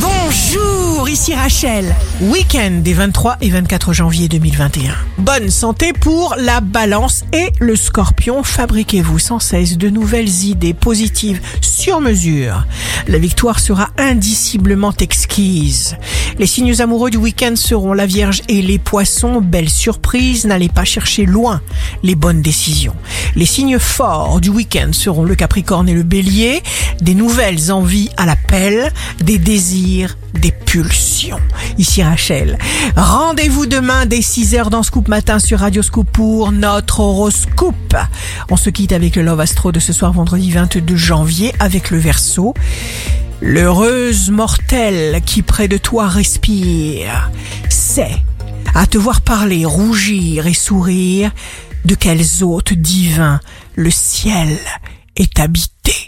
Bonjour, ici Rachel. Week-end des 23 et 24 janvier 2021. Bonne santé pour la balance et le scorpion. Fabriquez-vous sans cesse de nouvelles idées positives sur mesure. La victoire sera indiciblement exquise. Les signes amoureux du week-end seront la Vierge et les poissons. Belle surprise, n'allez pas chercher loin les bonnes décisions. Les signes forts du week-end seront le Capricorne et le Bélier. Des nouvelles envies à l'appel, des désirs, des pulsions. Ici Rachel. Rendez-vous demain dès 6h dans Scoop Matin sur Radio Scoop pour notre horoscope. On se quitte avec le Love Astro de ce soir vendredi 22 janvier avec le Verseau. L'heureuse mortelle qui près de toi respire sait, à te voir parler, rougir et sourire, de quels hôtes divins le ciel est habité.